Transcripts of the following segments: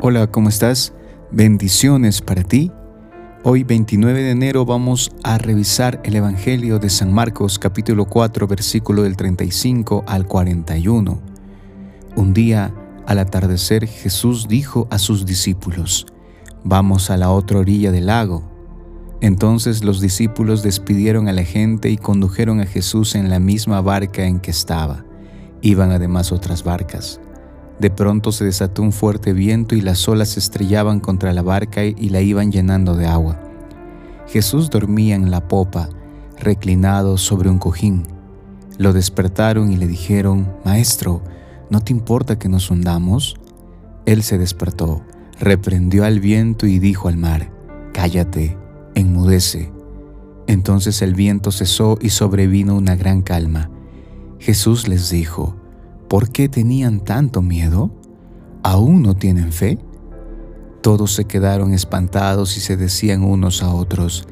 Hola, ¿cómo estás? Bendiciones para ti. Hoy 29 de enero vamos a revisar el Evangelio de San Marcos capítulo 4 versículo del 35 al 41. Un día, al atardecer, Jesús dijo a sus discípulos, Vamos a la otra orilla del lago. Entonces los discípulos despidieron a la gente y condujeron a Jesús en la misma barca en que estaba. Iban además otras barcas. De pronto se desató un fuerte viento y las olas se estrellaban contra la barca y la iban llenando de agua. Jesús dormía en la popa, reclinado sobre un cojín. Lo despertaron y le dijeron, Maestro, ¿no te importa que nos hundamos? Él se despertó, reprendió al viento y dijo al mar, Cállate, enmudece. Entonces el viento cesó y sobrevino una gran calma. Jesús les dijo, ¿Por qué tenían tanto miedo? ¿Aún no tienen fe? Todos se quedaron espantados y se decían unos a otros,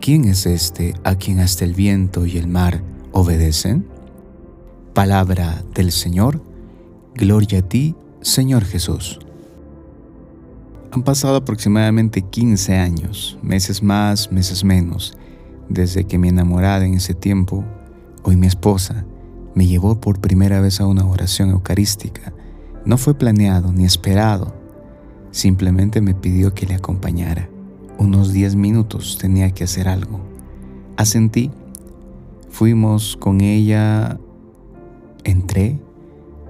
¿quién es este a quien hasta el viento y el mar obedecen? Palabra del Señor, gloria a ti, Señor Jesús. Han pasado aproximadamente 15 años, meses más, meses menos, desde que mi enamorada en ese tiempo, hoy mi esposa, me llevó por primera vez a una oración eucarística. No fue planeado ni esperado. Simplemente me pidió que le acompañara. Unos 10 minutos tenía que hacer algo. Asentí. Fuimos con ella. Entré.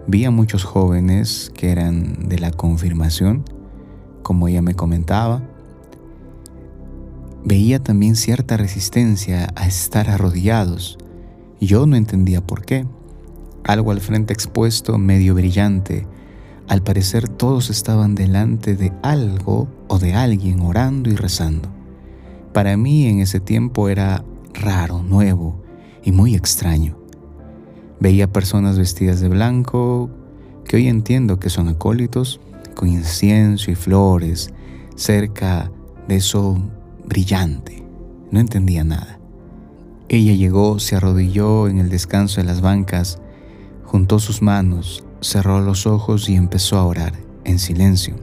Vi a muchos jóvenes que eran de la confirmación, como ella me comentaba. Veía también cierta resistencia a estar arrodillados. Yo no entendía por qué algo al frente expuesto medio brillante. Al parecer todos estaban delante de algo o de alguien orando y rezando. Para mí en ese tiempo era raro, nuevo y muy extraño. Veía personas vestidas de blanco, que hoy entiendo que son acólitos, con incienso y flores, cerca de eso brillante. No entendía nada. Ella llegó, se arrodilló en el descanso de las bancas, Juntó sus manos, cerró los ojos y empezó a orar en silencio.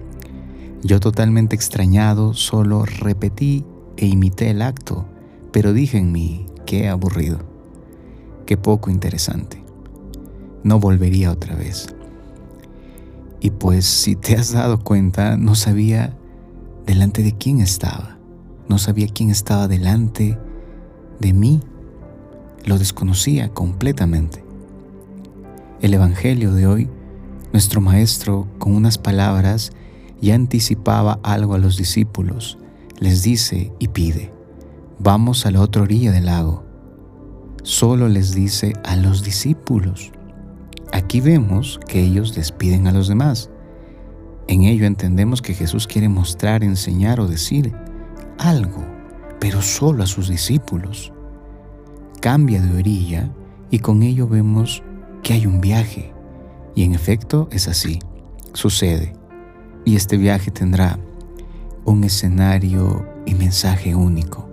Yo totalmente extrañado solo repetí e imité el acto, pero dije en mí, qué aburrido, qué poco interesante. No volvería otra vez. Y pues si te has dado cuenta, no sabía delante de quién estaba. No sabía quién estaba delante de mí. Lo desconocía completamente. El Evangelio de hoy, nuestro Maestro con unas palabras ya anticipaba algo a los discípulos. Les dice y pide, vamos a la otra orilla del lago. Solo les dice a los discípulos. Aquí vemos que ellos despiden a los demás. En ello entendemos que Jesús quiere mostrar, enseñar o decir algo, pero solo a sus discípulos. Cambia de orilla y con ello vemos que hay un viaje. Y en efecto es así, sucede. Y este viaje tendrá un escenario y mensaje único.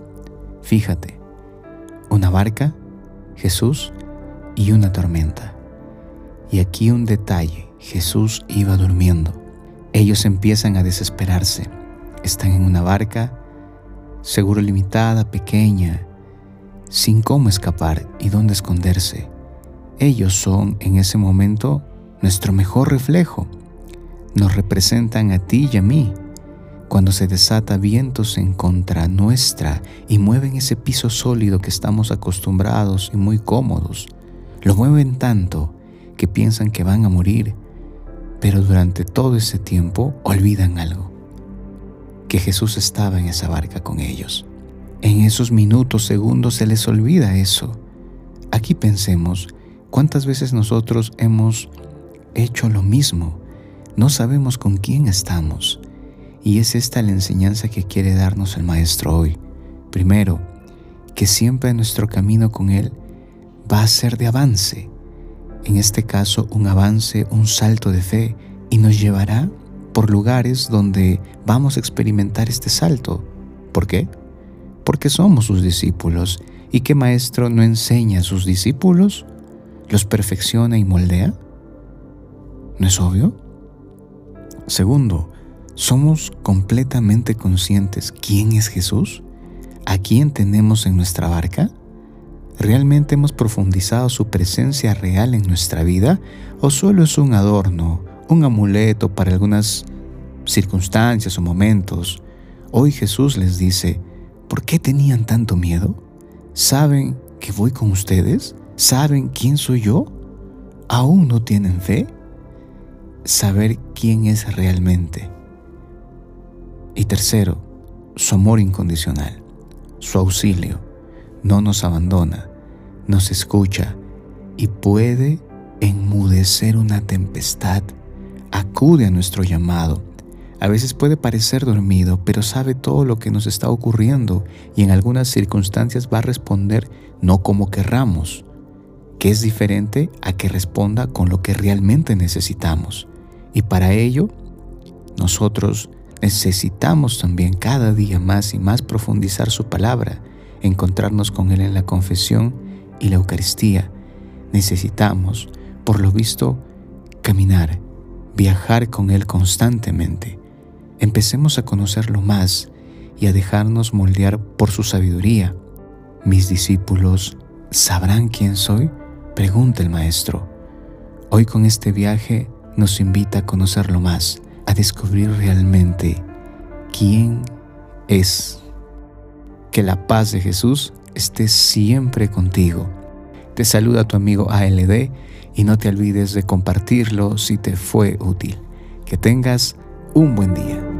Fíjate, una barca, Jesús y una tormenta. Y aquí un detalle, Jesús iba durmiendo. Ellos empiezan a desesperarse. Están en una barca, seguro limitada, pequeña, sin cómo escapar y dónde esconderse. Ellos son en ese momento nuestro mejor reflejo. Nos representan a ti y a mí. Cuando se desata vientos en contra nuestra y mueven ese piso sólido que estamos acostumbrados y muy cómodos, lo mueven tanto que piensan que van a morir, pero durante todo ese tiempo olvidan algo, que Jesús estaba en esa barca con ellos. En esos minutos, segundos se les olvida eso. Aquí pensemos ¿Cuántas veces nosotros hemos hecho lo mismo? No sabemos con quién estamos. Y es esta la enseñanza que quiere darnos el Maestro hoy. Primero, que siempre nuestro camino con Él va a ser de avance. En este caso, un avance, un salto de fe, y nos llevará por lugares donde vamos a experimentar este salto. ¿Por qué? Porque somos sus discípulos. ¿Y qué maestro no enseña a sus discípulos? Los perfecciona y moldea? ¿No es obvio? Segundo, ¿Somos completamente conscientes quién es Jesús? ¿A quién tenemos en nuestra barca? ¿Realmente hemos profundizado su presencia real en nuestra vida o solo es un adorno, un amuleto para algunas circunstancias o momentos? Hoy Jesús les dice, ¿por qué tenían tanto miedo? ¿Saben que voy con ustedes? ¿Saben quién soy yo? ¿Aún no tienen fe? Saber quién es realmente. Y tercero, su amor incondicional, su auxilio no nos abandona, nos escucha y puede enmudecer una tempestad. Acude a nuestro llamado. A veces puede parecer dormido, pero sabe todo lo que nos está ocurriendo y en algunas circunstancias va a responder no como querramos, que es diferente a que responda con lo que realmente necesitamos. Y para ello, nosotros necesitamos también cada día más y más profundizar su palabra encontrarnos con Él en la confesión y la Eucaristía. Necesitamos, por lo visto, caminar, viajar con Él constantemente. Empecemos a conocerlo más y a dejarnos moldear por su sabiduría. Mis discípulos sabrán quién soy, pregunta el Maestro. Hoy con este viaje nos invita a conocerlo más, a descubrir realmente quién es. Que la paz de Jesús esté siempre contigo. Te saluda tu amigo ALD y no te olvides de compartirlo si te fue útil. Que tengas un buen día.